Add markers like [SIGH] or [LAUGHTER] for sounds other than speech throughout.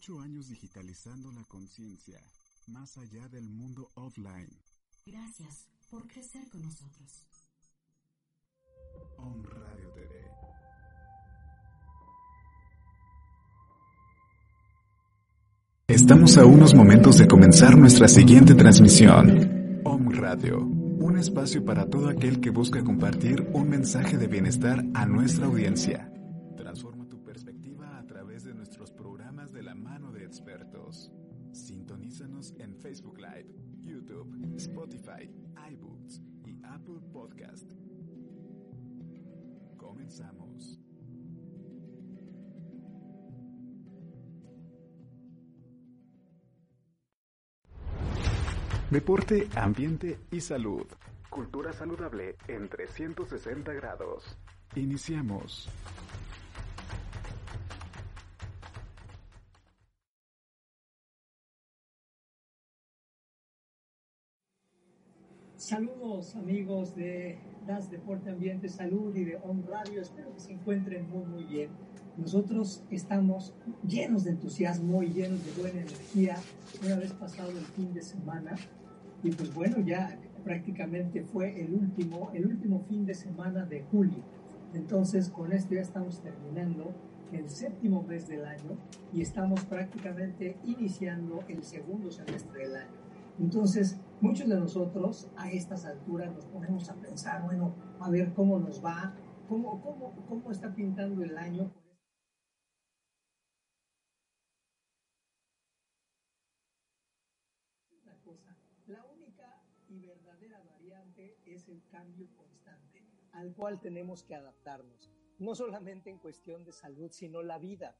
Ocho años digitalizando la conciencia, más allá del mundo offline. Gracias por crecer con nosotros. On Radio TV. Estamos a unos momentos de comenzar nuestra siguiente transmisión. Om Radio, un espacio para todo aquel que busca compartir un mensaje de bienestar a nuestra audiencia. Comenzamos. Deporte, ambiente y salud. Cultura saludable en 360 grados. Iniciamos. Amigos de Das Deporte Ambiente Salud y de On Radio, espero que se encuentren muy muy bien. Nosotros estamos llenos de entusiasmo y llenos de buena energía una vez pasado el fin de semana y pues bueno, ya prácticamente fue el último, el último fin de semana de julio. Entonces con esto ya estamos terminando el séptimo mes del año y estamos prácticamente iniciando el segundo semestre del año. Entonces, muchos de nosotros a estas alturas nos ponemos a pensar, bueno, a ver cómo nos va, cómo, cómo, cómo está pintando el año. La única y verdadera variante es el cambio constante al cual tenemos que adaptarnos, no solamente en cuestión de salud, sino la vida,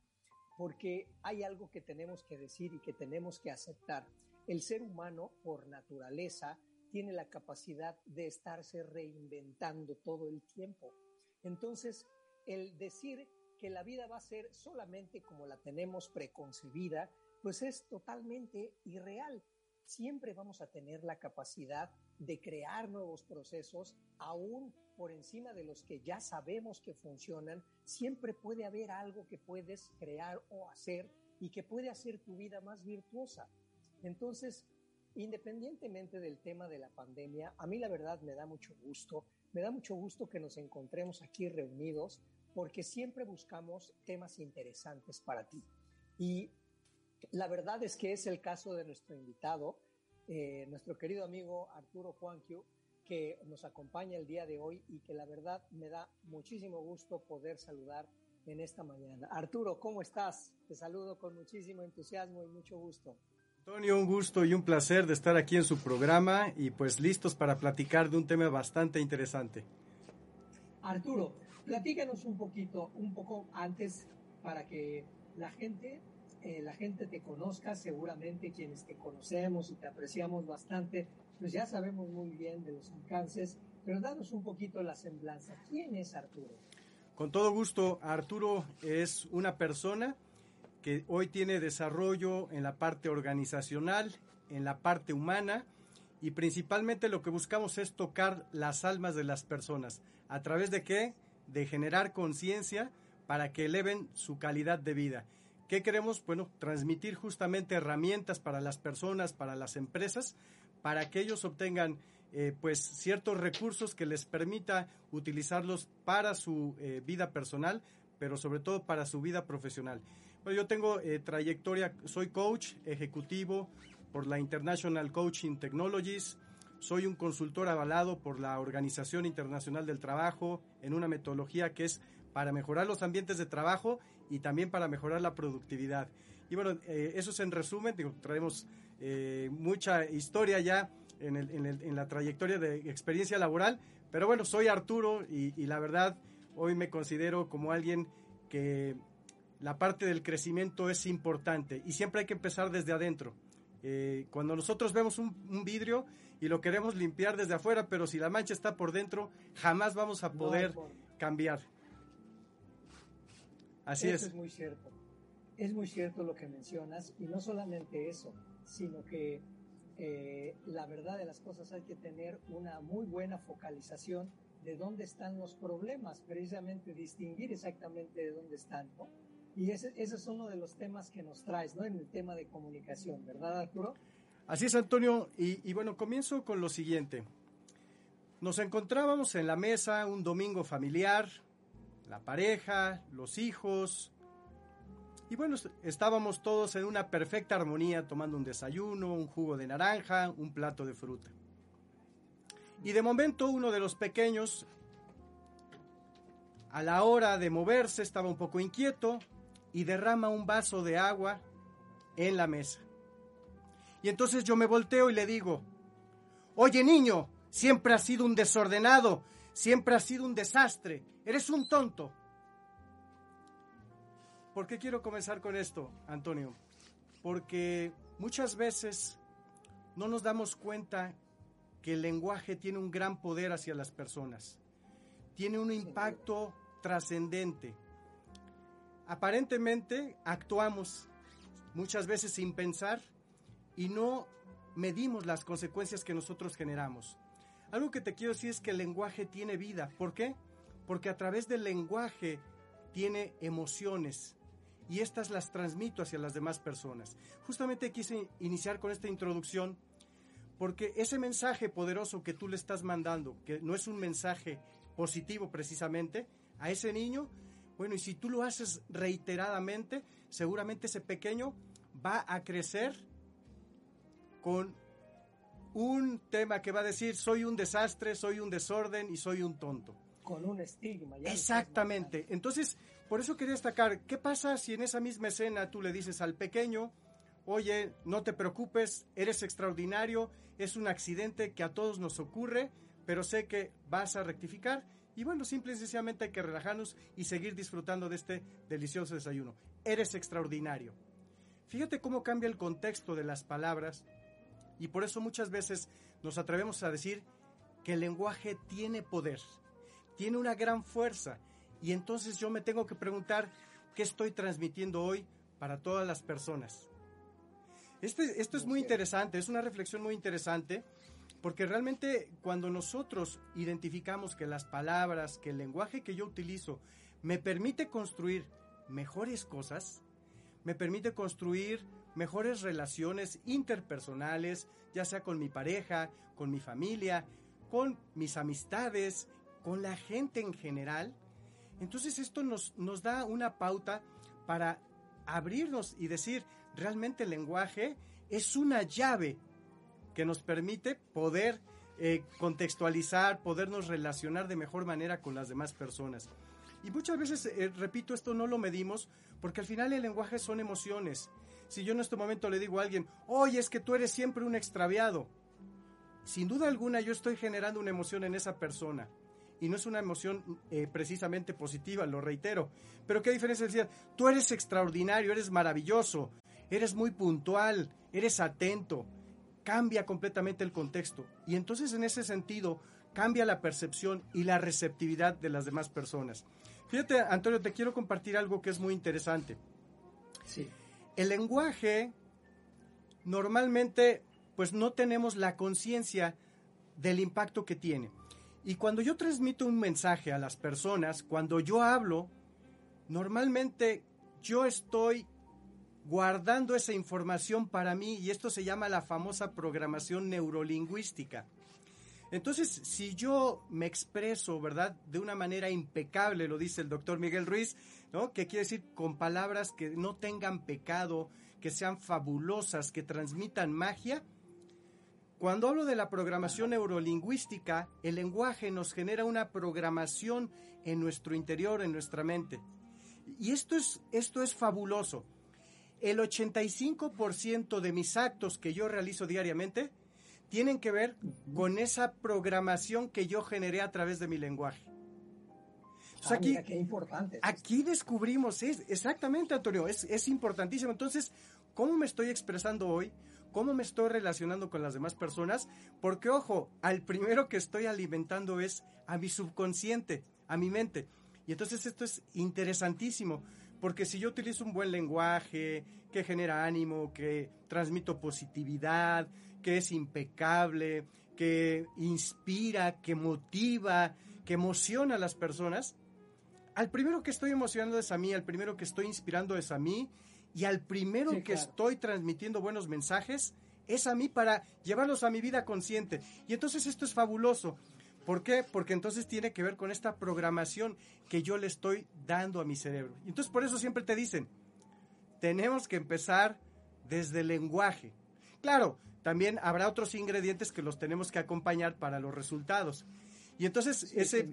porque hay algo que tenemos que decir y que tenemos que aceptar. El ser humano, por naturaleza, tiene la capacidad de estarse reinventando todo el tiempo. Entonces, el decir que la vida va a ser solamente como la tenemos preconcebida, pues es totalmente irreal. Siempre vamos a tener la capacidad de crear nuevos procesos, aún por encima de los que ya sabemos que funcionan. Siempre puede haber algo que puedes crear o hacer y que puede hacer tu vida más virtuosa. Entonces, independientemente del tema de la pandemia, a mí la verdad me da mucho gusto, me da mucho gusto que nos encontremos aquí reunidos porque siempre buscamos temas interesantes para ti. Y la verdad es que es el caso de nuestro invitado, eh, nuestro querido amigo Arturo Juanquio, que nos acompaña el día de hoy y que la verdad me da muchísimo gusto poder saludar en esta mañana. Arturo, ¿cómo estás? Te saludo con muchísimo entusiasmo y mucho gusto. Antonio, un gusto y un placer de estar aquí en su programa y pues listos para platicar de un tema bastante interesante. Arturo, platícanos un poquito, un poco antes para que la gente, eh, la gente te conozca, seguramente quienes te conocemos y te apreciamos bastante, pues ya sabemos muy bien de los alcances, pero danos un poquito la semblanza. ¿Quién es Arturo? Con todo gusto, Arturo es una persona que hoy tiene desarrollo en la parte organizacional, en la parte humana y principalmente lo que buscamos es tocar las almas de las personas. ¿A través de qué? De generar conciencia para que eleven su calidad de vida. ¿Qué queremos? Bueno, transmitir justamente herramientas para las personas, para las empresas, para que ellos obtengan eh, pues ciertos recursos que les permita utilizarlos para su eh, vida personal, pero sobre todo para su vida profesional. Bueno, yo tengo eh, trayectoria, soy coach ejecutivo, por la International Coaching Technologies. Soy un consultor avalado por la Organización Internacional del Trabajo en una metodología que es para mejorar los ambientes de trabajo y también para mejorar la productividad. Y bueno, eh, eso es en resumen, digo, traemos eh, mucha historia ya en, en, la trayectoria de experiencia laboral, pero bueno, soy Arturo y la verdad hoy me considero como alguien que la parte del crecimiento es importante y siempre hay que empezar desde adentro. Eh, cuando nosotros vemos un, vidrio y lo queremos limpiar desde afuera, pero si la mancha está por dentro, jamás vamos a poder cambiar. Así es. Es muy cierto. Es muy cierto lo que mencionas y no solamente eso, sino que eh, la verdad de las cosas hay que tener una muy buena focalización de dónde están los problemas, precisamente distinguir exactamente de dónde están, ¿no? Y ese, ese, es uno de los temas que nos traes, ¿no? En el tema de comunicación, ¿verdad, Arturo? Así es, Antonio. Y, y bueno, comienzo con lo siguiente. Nos encontrábamos en la mesa un domingo familiar, la pareja, los hijos, y bueno, estábamos todos en una perfecta armonía tomando un desayuno, un jugo de naranja, un plato de fruta. Y de momento uno de los pequeños, a la hora de moverse, estaba un poco inquieto y derrama un vaso de agua en la mesa. Y entonces yo me volteo y le digo, oye niño, siempre has sido un desordenado, siempre has sido un desastre, eres un tonto. ¿Por qué quiero comenzar con esto, Antonio? Porque muchas veces no nos damos cuenta que el lenguaje tiene un gran poder hacia las personas. Tiene un impacto trascendente aparentemente actuamos muchas veces sin pensar y no medimos las consecuencias que nosotros generamos. Algo que te quiero decir es que el lenguaje tiene vida. ¿Por qué? Porque a través del lenguaje tiene emociones y estas las transmito hacia las demás personas. Justamente quise iniciar con esta introducción porque ese mensaje poderoso que tú le estás mandando, que no es un mensaje positivo precisamente, a ese niño bueno, y si tú lo haces reiteradamente, seguramente ese pequeño va a crecer con un tema que va a decir soy un desastre, soy un desorden y soy un tonto. Con un estigma. Exactamente. Entonces, por eso quería destacar, ¿qué pasa si en esa misma escena tú le dices al pequeño, oye, no te preocupes, eres extraordinario, es un accidente que a todos nos ocurre, pero sé que vas a rectificar y bueno, simple y sencillamente hay que relajarnos y seguir disfrutando de este delicioso desayuno. Eres extraordinario. Fíjate cómo cambia el contexto de las palabras y por eso muchas veces nos atrevemos a decir que el lenguaje tiene poder, tiene una gran fuerza y entonces yo me tengo que preguntar qué estoy transmitiendo hoy para todas las personas. Este, esto es muy interesante, es una reflexión muy interesante porque realmente cuando nosotros identificamos que las palabras, que el lenguaje que yo utilizo me permite construir mejores cosas, me permite construir mejores relaciones interpersonales, ya sea con mi pareja, con mi familia, con mis amistades, con la gente en general. Entonces esto nos, nos da una pauta para abrirnos y decir, realmente el lenguaje es una llave que nos permite poder eh, contextualizar, podernos relacionar de mejor manera con las demás personas. Y muchas veces, eh, repito, esto no lo medimos porque al final el lenguaje son emociones. Si yo en este momento le digo a alguien, oye, es que tú eres siempre un extraviado, sin duda alguna yo estoy generando una emoción en esa persona. Y no es una emoción eh, precisamente positiva, lo reitero. Pero qué diferencia es decir, tú eres extraordinario, eres maravilloso, eres muy puntual, eres atento, cambia completamente el contexto. Y entonces en ese sentido cambia la percepción y la receptividad de las demás personas. Fíjate, Antonio, te quiero compartir algo que es muy interesante. Sí. El lenguaje, normalmente, pues no tenemos la conciencia del impacto que tiene. Y cuando yo transmito un mensaje a las personas, cuando yo hablo, normalmente yo estoy guardando esa información para mí y esto se llama la famosa programación neurolingüística. Entonces, si yo me expreso, ¿verdad? De una manera impecable, lo dice el doctor Miguel Ruiz, ¿no? Que quiere decir con palabras que no tengan pecado, que sean fabulosas, que transmitan magia. Cuando hablo de la programación neurolingüística, el lenguaje nos genera una programación en nuestro interior, en nuestra mente. Y esto es, esto es fabuloso. El 85% de mis actos que yo realizo diariamente tienen que ver con esa programación que yo generé a través de mi lenguaje. Ah, aquí, qué importante. Aquí descubrimos, es, exactamente, Antonio, es, es importantísimo. Entonces, ¿cómo me estoy expresando hoy? ¿Cómo me estoy relacionando con las demás personas? Porque, ojo, al primero que estoy alimentando es a mi subconsciente, a mi mente. Y entonces esto es interesantísimo, porque si yo utilizo un buen lenguaje, que genera ánimo, que transmito positividad, que es impecable, que inspira, que motiva, que emociona a las personas, al primero que estoy emocionando es a mí, al primero que estoy inspirando es a mí, y al primero que estoy transmitiendo buenos mensajes es a mí para llevarlos a mi vida consciente. Y entonces esto es fabuloso. ¿Por qué? Porque entonces tiene que ver con esta programación que yo le estoy dando a mi cerebro. Y entonces por eso siempre te dicen, tenemos que empezar desde el lenguaje. Claro, también habrá otros ingredientes que los tenemos que acompañar para los resultados. Y entonces ese...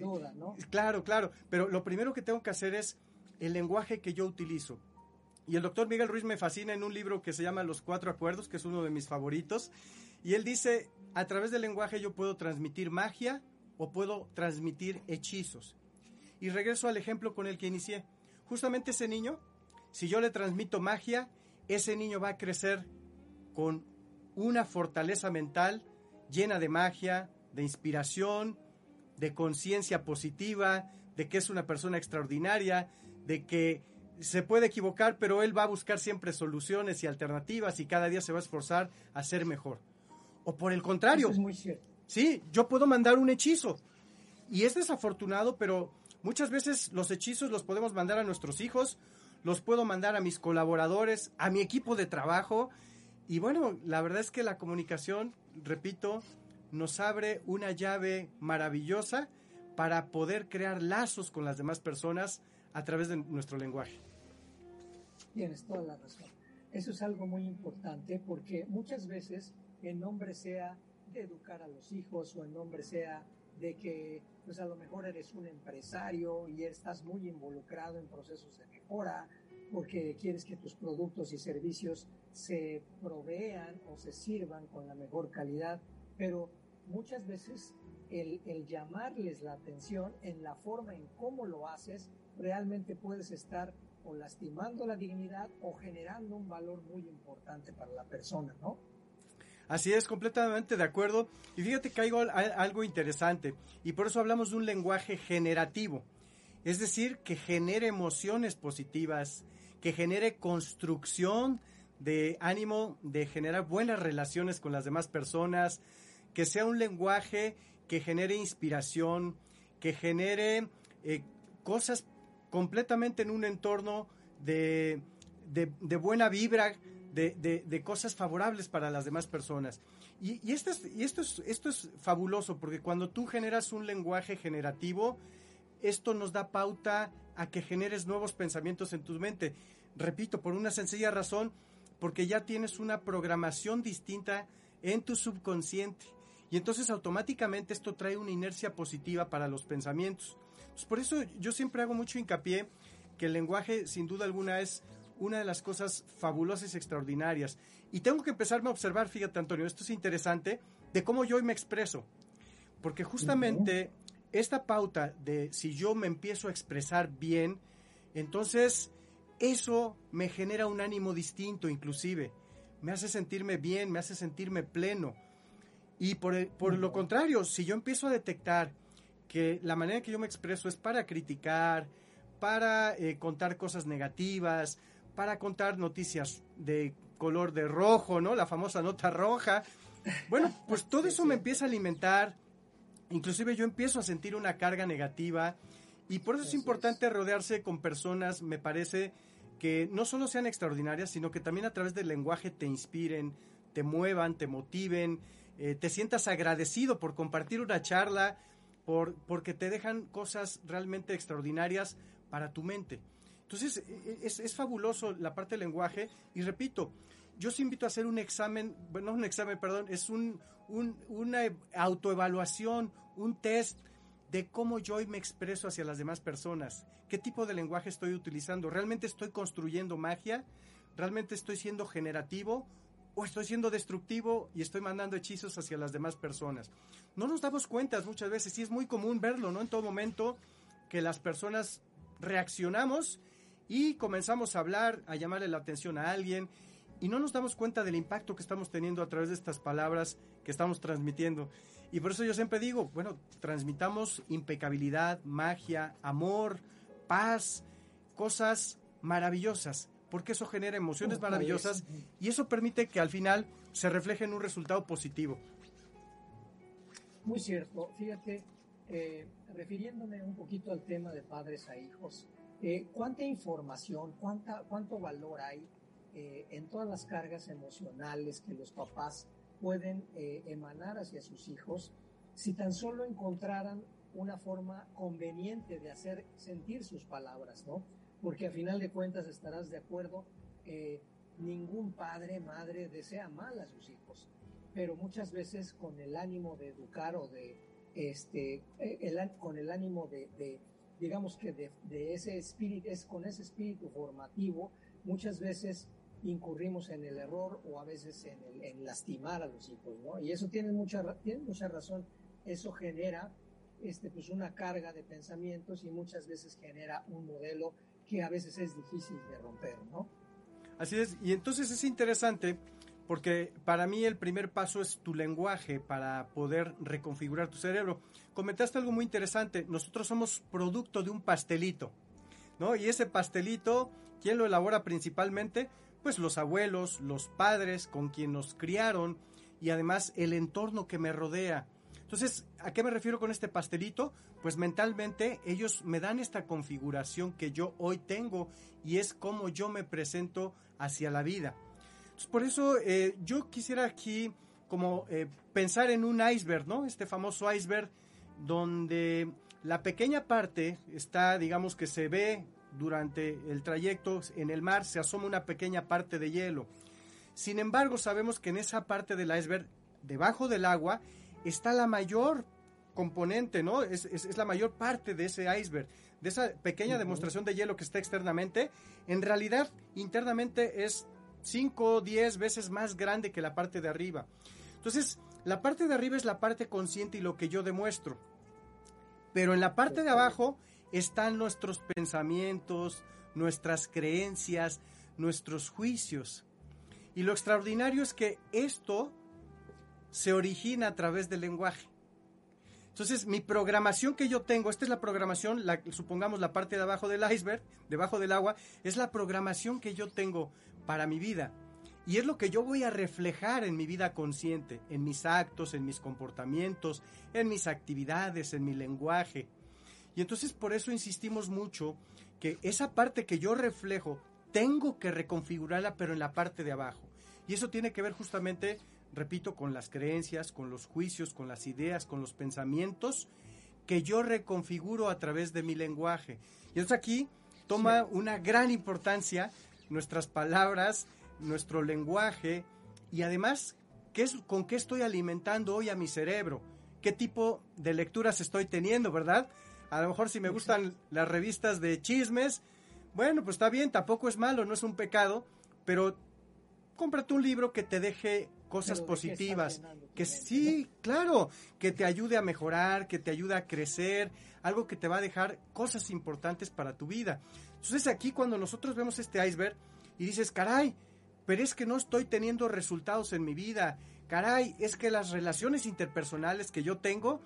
Claro, claro, pero lo primero que tengo que hacer es el lenguaje que yo utilizo. Y el doctor Miguel Ruiz me fascina en un libro que se llama Los Cuatro Acuerdos, que es uno de mis favoritos. Y él dice, a través del lenguaje yo puedo transmitir magia o puedo transmitir hechizos. Y regreso al ejemplo con el que inicié. Justamente ese niño, si yo le transmito magia, ese niño va a crecer con una fortaleza mental llena de magia, de inspiración, de conciencia positiva, de que es una persona extraordinaria, de que se puede equivocar, pero él va a buscar siempre soluciones y alternativas y cada día se va a esforzar a ser mejor. O por el contrario, es muy cierto. Sí, yo puedo mandar un hechizo y es desafortunado, pero muchas veces los hechizos los podemos mandar a nuestros hijos, los puedo mandar a mis colaboradores, a mi equipo de trabajo y bueno, la verdad es que la comunicación, repito, nos abre una llave maravillosa para poder crear lazos con las demás personas a través de nuestro lenguaje. Tienes toda la razón. Eso es algo muy importante porque muchas veces el nombre sea de educar a los hijos o el nombre sea de que pues a lo mejor eres un empresario y estás muy involucrado en procesos de mejora porque quieres que tus productos y servicios se provean o se sirvan con la mejor calidad, pero muchas veces el, el, llamarles la atención en la forma en cómo lo haces, realmente puedes estar o lastimando la dignidad o generando un valor muy importante para la persona, ¿no? Así es, completamente de acuerdo. Y fíjate que hay algo interesante, y por eso hablamos de un lenguaje generativo, es decir, que genere emociones positivas, que genere construcción de ánimo, de generar buenas relaciones con las demás personas, que sea un lenguaje que genere inspiración, que genere eh, cosas completamente en un entorno de, buena vibra, de, cosas favorables para las demás personas. Y, esto, es, esto, es, esto es fabuloso, porque cuando tú generas un lenguaje generativo, esto nos da pauta a que generes nuevos pensamientos en tu mente. Repito, por una sencilla razón, porque ya tienes una programación distinta en tu subconsciente. Y entonces automáticamente esto trae una inercia positiva para los pensamientos. Pues por eso yo siempre hago mucho hincapié que el lenguaje sin duda alguna es una de las cosas fabulosas y extraordinarias. Y tengo que empezarme a observar, fíjate Antonio, esto es interesante, de cómo yo hoy me expreso. Porque justamente esta pauta de si yo me empiezo a expresar bien, entonces eso me genera un ánimo distinto inclusive. Me hace sentirme bien, me hace sentirme pleno. Y por, por lo contrario, si yo empiezo a detectar que la manera que yo me expreso es para criticar, para eh, contar cosas negativas, para contar noticias de color de rojo, ¿no? La famosa nota roja. Bueno, pues todo eso me empieza a alimentar, inclusive yo empiezo a sentir una carga negativa y por eso es importante rodearse con personas, me parece, que no solo sean extraordinarias, sino que también a través del lenguaje te inspiren, te muevan, te motiven, eh, te sientas agradecido por compartir una charla, por, porque te dejan cosas realmente extraordinarias para tu mente. Entonces, e, e, es, fabuloso la parte del lenguaje. Y repito, yo os invito a hacer un examen, bueno, no un examen, perdón, es un, una autoevaluación, un test de cómo yo hoy me expreso hacia las demás personas, qué tipo de lenguaje estoy utilizando, realmente estoy construyendo magia, realmente estoy siendo generativo o estoy siendo destructivo y estoy mandando hechizos hacia las demás personas. No nos damos cuenta muchas veces y es muy común verlo, ¿no? En todo momento que las personas reaccionamos y comenzamos a hablar, a llamarle la atención a alguien y no nos damos cuenta del impacto que estamos teniendo a través de estas palabras que estamos transmitiendo. Y por eso yo siempre digo, bueno, transmitamos impecabilidad, magia, amor, paz, cosas maravillosas, porque eso genera emociones maravillosas y eso permite que al final se refleje en un resultado positivo. Muy cierto, fíjate, eh, refiriéndome un poquito al tema de padres a hijos, eh, ¿cuánta información, cuánta, cuánto valor hay eh, en todas las cargas emocionales que los papás pueden eh, emanar hacia sus hijos si tan solo encontraran una forma conveniente de hacer sentir sus palabras, ¿no? Porque a final de cuentas estarás de acuerdo, ningún padre, madre desea mal a sus hijos, pero muchas veces con el ánimo de educar o de, este, con el ánimo de, digamos que de, de, ese espíritu, es con ese espíritu formativo, muchas veces incurrimos en el error o a veces en, lastimar a los hijos, ¿no? Y eso tiene mucha, tiene mucha razón. Eso genera este, pues una carga de pensamientos y muchas veces genera un modelo que a veces es difícil de romper, ¿no? Así es, y entonces es interesante porque para mí el primer paso es tu lenguaje para poder reconfigurar tu cerebro. Comentaste algo muy interesante, nosotros somos producto de un pastelito, ¿no? Y ese pastelito, ¿quién lo elabora principalmente? pues los abuelos, los padres con quien nos criaron y además el entorno que me rodea. Entonces, ¿a qué me refiero con este pastelito? Pues mentalmente ellos me dan esta configuración que yo hoy tengo y es como yo me presento hacia la vida. Entonces, por eso eh, yo quisiera aquí como eh, pensar en un iceberg, ¿no? Este famoso iceberg donde la pequeña parte está, digamos que se ve durante el trayecto en el mar se asoma una pequeña parte de hielo. Sin embargo, sabemos que en esa parte del iceberg, debajo del agua, está la mayor componente, ¿no? Es, la mayor parte de ese iceberg, de esa pequeña demostración de hielo que está externamente. En realidad, internamente es 5 o 10 veces más grande que la parte de arriba. Entonces, la parte de arriba es la parte consciente y lo que yo demuestro. Pero en la parte de abajo están nuestros pensamientos, nuestras creencias, nuestros juicios. Y lo extraordinario es que esto se origina a través del lenguaje. Entonces, mi programación que yo tengo, esta es la programación, la, supongamos la parte de abajo del iceberg, debajo del agua, es la programación que yo tengo para mi vida. Y es lo que yo voy a reflejar en mi vida consciente, en mis actos, en mis comportamientos, en mis actividades, en mi lenguaje. Y entonces por eso insistimos mucho que esa parte que yo reflejo, tengo que reconfigurarla, pero en la parte de abajo. Y eso tiene que ver justamente, repito, con las creencias, con los juicios, con las ideas, con los pensamientos que yo reconfiguro a través de mi lenguaje. Y entonces aquí toma una gran importancia nuestras palabras, nuestro lenguaje y además ¿qué es, con qué estoy alimentando hoy a mi cerebro, qué tipo de lecturas estoy teniendo, ¿verdad? A lo mejor si me gustan las revistas de chismes, bueno, pues está bien, tampoco es malo, no es un pecado, pero cómprate un libro que te deje cosas positivas, que sí, claro, que te ayude a mejorar, que te ayude a crecer, algo que te va a dejar cosas importantes para tu vida. Entonces aquí cuando nosotros vemos este iceberg y dices, caray, pero es que no estoy teniendo resultados en mi vida, caray, es que las relaciones interpersonales que yo tengo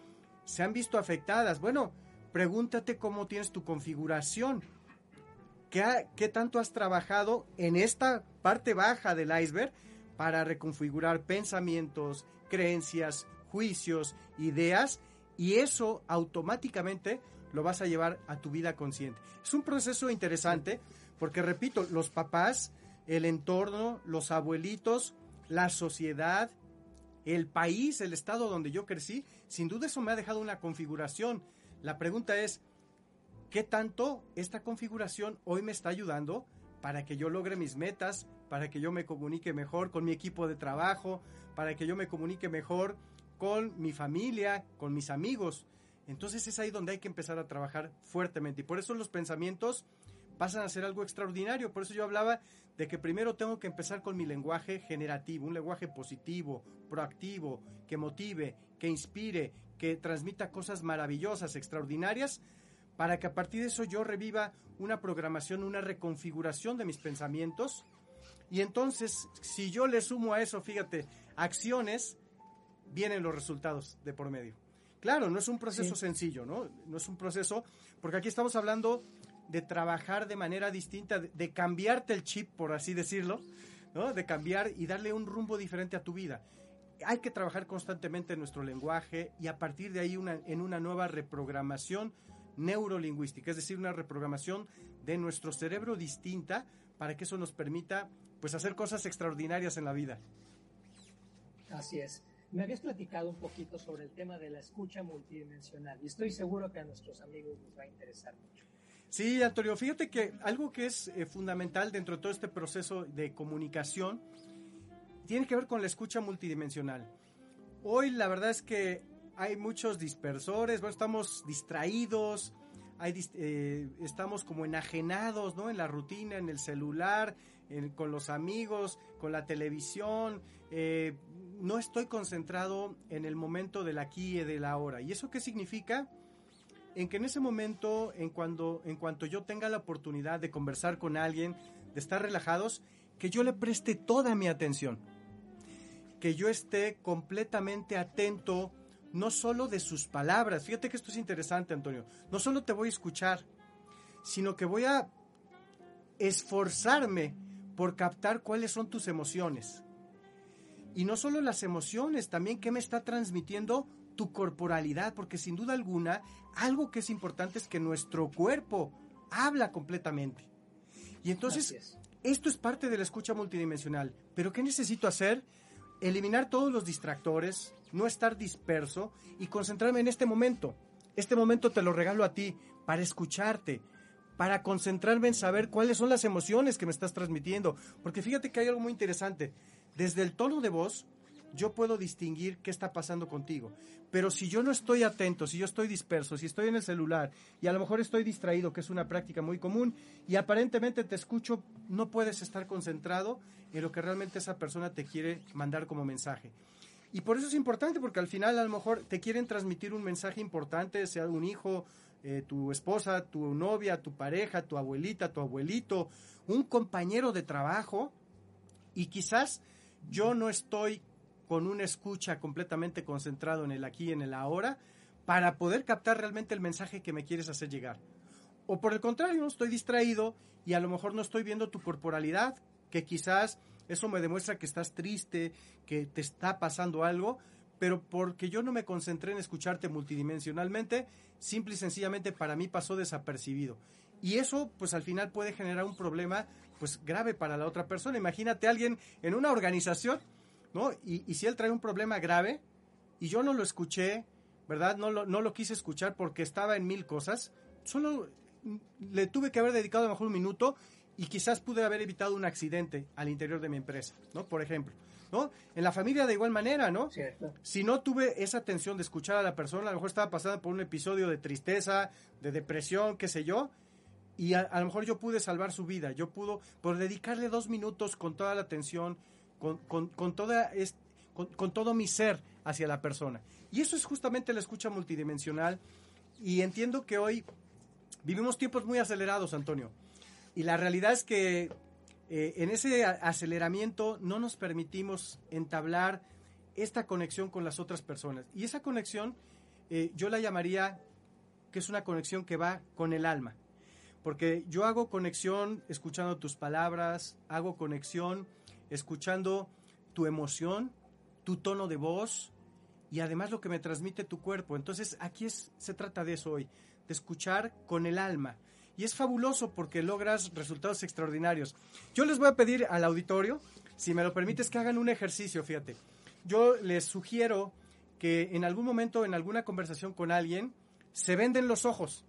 se han visto afectadas. Bueno, pregúntate cómo tienes tu configuración. ¿Qué, tanto has trabajado en esta parte baja del iceberg para reconfigurar pensamientos, creencias, juicios, ideas? Y eso automáticamente lo vas a llevar a tu vida consciente. Es un proceso interesante porque, repito, los papás, el entorno, los abuelitos, la sociedad, el país, el estado donde yo crecí, sin duda eso me ha dejado una configuración la pregunta es, ¿qué tanto esta configuración hoy me está ayudando para que yo logre mis metas, para que yo me comunique mejor con mi equipo de trabajo, para que yo me comunique mejor con mi familia, con mis amigos? Entonces es ahí donde hay que empezar a trabajar fuertemente. Y por eso los pensamientos pasan a ser algo extraordinario. Por eso yo hablaba de que primero tengo que empezar con mi lenguaje generativo, un lenguaje positivo, proactivo, que motive, que inspire, que transmita cosas maravillosas, extraordinarias, para que a partir de eso yo reviva una programación, una reconfiguración de mis pensamientos. Y entonces, si yo le sumo a eso, fíjate, acciones, vienen los resultados de por medio. Claro, no es un proceso sencillo, ¿no? No es un proceso, porque aquí estamos hablando de trabajar de manera distinta, de, cambiarte el chip, por así decirlo, ¿no? De cambiar y darle un rumbo diferente a tu vida. Hay que trabajar constantemente en nuestro lenguaje y a partir de ahí una, en una nueva reprogramación neurolingüística, es decir, una reprogramación de nuestro cerebro distinta para que eso nos permita pues hacer cosas extraordinarias en la vida. Así es. Me habías platicado un poquito sobre el tema de la escucha multidimensional y estoy seguro que a nuestros amigos les va a interesar mucho. Sí, Antonio, fíjate que algo que es eh, fundamental dentro de todo este proceso de comunicación tiene que ver con la escucha multidimensional. Hoy la verdad es que hay muchos dispersores, bueno, estamos distraídos, hay, eh, estamos como enajenados ¿no? en la rutina, en el celular, con los amigos, con la televisión, eh, no estoy concentrado en el momento del aquí y del ahora. ¿Y eso qué significa? En que en ese momento, en, cuando, en cuanto yo tenga la oportunidad de conversar con alguien, de estar relajados, que yo le preste toda mi atención. Que yo esté completamente atento, no solo de sus palabras. Fíjate que esto es interesante, Antonio. No solo te voy a escuchar, sino que voy a esforzarme por captar cuáles son tus emociones y no solo las emociones, también qué me está transmitiendo tu corporalidad, porque sin duda alguna, algo que es importante es que nuestro cuerpo habla completamente. Y entonces, esto es parte de la escucha multidimensional. Pero ¿qué necesito hacer? Eliminar todos los distractores, no estar disperso y concentrarme en este momento. Este momento te lo regalo a ti para escucharte, para concentrarme en saber cuáles son las emociones que me estás transmitiendo. Porque fíjate que hay algo muy interesante. Desde el tono de voz, yo puedo distinguir qué está pasando contigo. Pero si yo no estoy atento, si yo estoy disperso, si estoy en el celular y a lo mejor estoy distraído, que es una práctica muy común, y aparentemente te escucho, no puedes estar concentrado en lo que realmente esa persona te quiere mandar como mensaje. Y por eso es importante, porque al final a lo mejor te quieren transmitir un mensaje importante, sea un hijo, eh, tu esposa, tu novia, tu pareja, tu abuelita, tu abuelito, un compañero de trabajo, y quizás yo no estoy con una escucha completamente concentrado en el aquí y en el ahora para poder captar realmente el mensaje que me quieres hacer llegar. O por el contrario, estoy distraído y a lo mejor no estoy viendo tu corporalidad, que quizás eso me demuestra que estás triste, que te está pasando algo, pero porque yo no me concentré en escucharte multidimensionalmente, simple y sencillamente para mí pasó desapercibido. Y eso, pues al final puede generar un problema pues grave para la otra persona. Imagínate a alguien en una organización, ¿no? Y, si él trae un problema grave y yo no lo escuché, ¿verdad? No lo, no lo quise escuchar porque estaba en mil cosas, solo le tuve que haber dedicado a lo mejor un minuto y quizás pude haber evitado un accidente al interior de mi empresa, ¿no? Por ejemplo, ¿no? En la familia de igual manera, ¿no? Si no tuve esa atención de escuchar a la persona, a lo mejor estaba pasando por un episodio de tristeza, de depresión, qué sé yo, y a, lo mejor yo pude salvar su vida, yo pudo, por dedicarle dos minutos con toda la atención, con, con, toda con, todo mi ser hacia la persona. Y eso es justamente la escucha multidimensional. Y entiendo que hoy vivimos tiempos muy acelerados, Antonio. Y la realidad es que eh, en ese aceleramiento no nos permitimos entablar esta conexión con las otras personas. Y esa conexión eh, yo la llamaría que es una conexión que va con el alma. Porque yo hago conexión escuchando tus palabras, hago conexión escuchando tu emoción, tu tono de voz y además lo que me transmite tu cuerpo. Entonces aquí es, se trata de eso hoy, de escuchar con el alma. Y es fabuloso porque logras resultados extraordinarios. Yo les voy a pedir al auditorio, si me lo permites, que hagan un ejercicio, fíjate. Yo les sugiero que en algún momento, en alguna conversación con alguien, se venden los ojos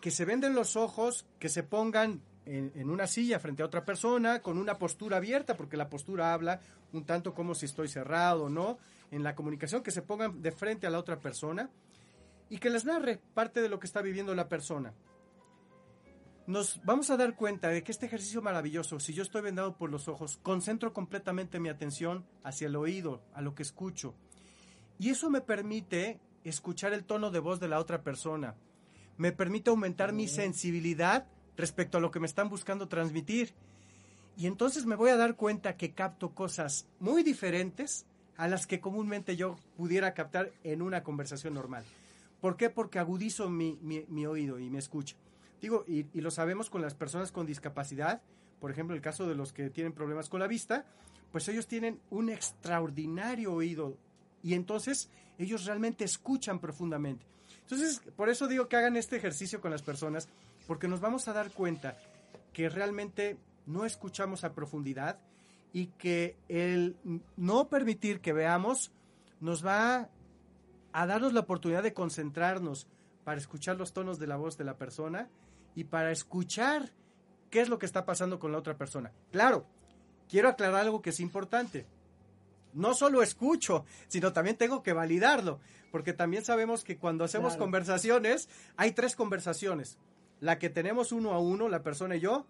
que se venden los ojos, que se pongan en, una silla frente a otra persona con una postura abierta, porque la postura habla un tanto como si estoy cerrado o no, en la comunicación, que se pongan de frente a la otra persona y que les narre parte de lo que está viviendo la persona. Nos vamos a dar cuenta de que este ejercicio maravilloso, si yo estoy vendado por los ojos, concentro completamente mi atención hacia el oído, a lo que escucho. Y eso me permite escuchar el tono de voz de la otra persona. Me permite aumentar mi sensibilidad respecto a lo que me están buscando transmitir. Y entonces me voy a dar cuenta que capto cosas muy diferentes a las que comúnmente yo pudiera captar en una conversación normal. ¿Por qué? Porque agudizo mi, mi, mi oído y me escucha. Digo, y, y, lo sabemos con las personas con discapacidad, por ejemplo, el caso de los que tienen problemas con la vista, pues ellos tienen un extraordinario oído y entonces ellos realmente escuchan profundamente. Entonces, por eso digo que hagan este ejercicio con las personas, porque nos vamos a dar cuenta que realmente no escuchamos a profundidad y que el no permitir que veamos nos va a darnos la oportunidad de concentrarnos para escuchar los tonos de la voz de la persona y para escuchar qué es lo que está pasando con la otra persona. Claro, quiero aclarar algo que es importante. No solo escucho, sino también tengo que validarlo, porque también sabemos que cuando hacemos claro. conversaciones, hay tres conversaciones. La que tenemos uno a uno, la persona y yo,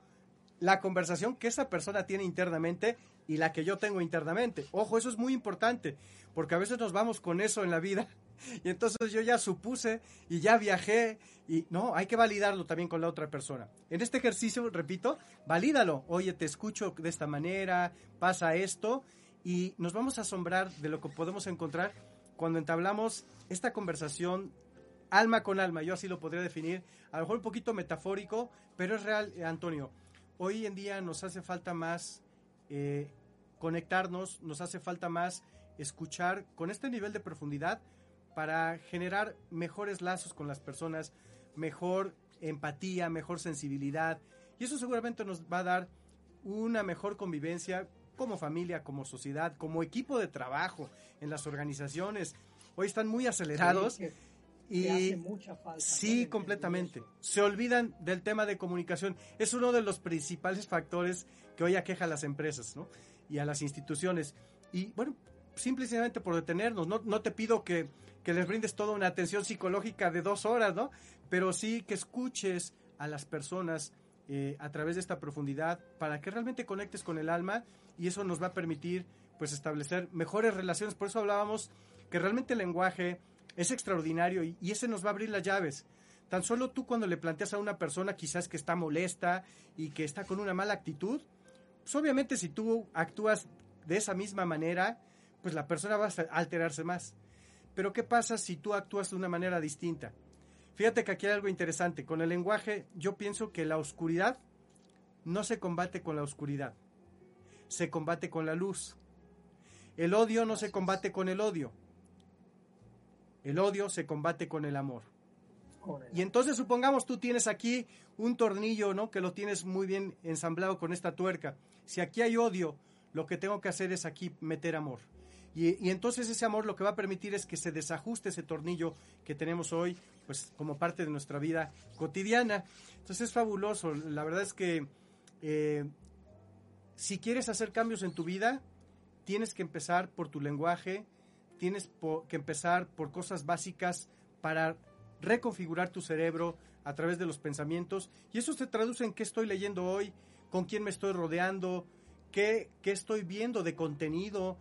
la conversación que esa persona tiene internamente y la que yo tengo internamente. Ojo, eso es muy importante, porque a veces nos vamos con eso en la vida [LAUGHS] y entonces yo ya supuse y ya viajé y no, hay que validarlo también con la otra persona. En este ejercicio, repito, valídalo. Oye, te escucho de esta manera, pasa esto y nos vamos a asombrar de lo que podemos encontrar cuando entablamos esta conversación alma con alma. Yo así lo podría definir, a lo mejor un poquito metafórico, pero es real, Antonio. Hoy en día nos hace falta más eh, conectarnos, nos hace falta más escuchar con este nivel de profundidad para generar mejores lazos con las personas, mejor empatía, mejor sensibilidad. Y eso seguramente nos va a dar una mejor convivencia como familia, como sociedad, como equipo de trabajo en las organizaciones. Hoy están muy acelerados. Sí, y hace mucha falta, sí, completamente. Se olvidan del tema de comunicación. Es uno de los principales factores que hoy aqueja a las empresas ¿no? y a las instituciones. Y bueno, simplemente por detenernos. No, no te pido que, que les brindes toda una atención psicológica de dos horas, ¿no? Pero sí que escuches a las personas eh, a través de esta profundidad para que realmente conectes con el alma y eso nos va a permitir pues establecer mejores relaciones. Por eso hablábamos que realmente el lenguaje es extraordinario y, y ese nos va a abrir las llaves. Tan solo tú cuando le planteas a una persona quizás que está molesta y que está con una mala actitud, pues obviamente si tú actúas de esa misma manera, pues la persona va a alterarse más. Pero ¿qué pasa si tú actúas de una manera distinta? Fíjate que aquí hay algo interesante. Con el lenguaje yo pienso que la oscuridad no se combate con la oscuridad, se combate con la luz. El odio no se combate con el odio. El odio se combate con el amor. Y entonces supongamos tú tienes aquí un tornillo, ¿no? Que lo tienes muy bien ensamblado con esta tuerca. Si aquí hay odio, lo que tengo que hacer es aquí meter amor. Y, y, entonces ese amor lo que va a permitir es que se desajuste ese tornillo que tenemos hoy, pues como parte de nuestra vida cotidiana. Entonces es fabuloso. La verdad es que eh, si quieres hacer cambios en tu vida, tienes que empezar por tu lenguaje, tienes que empezar por cosas básicas para reconfigurar tu cerebro a través de los pensamientos. Y eso se traduce en qué estoy leyendo hoy, con quién me estoy rodeando, qué, qué estoy viendo de contenido,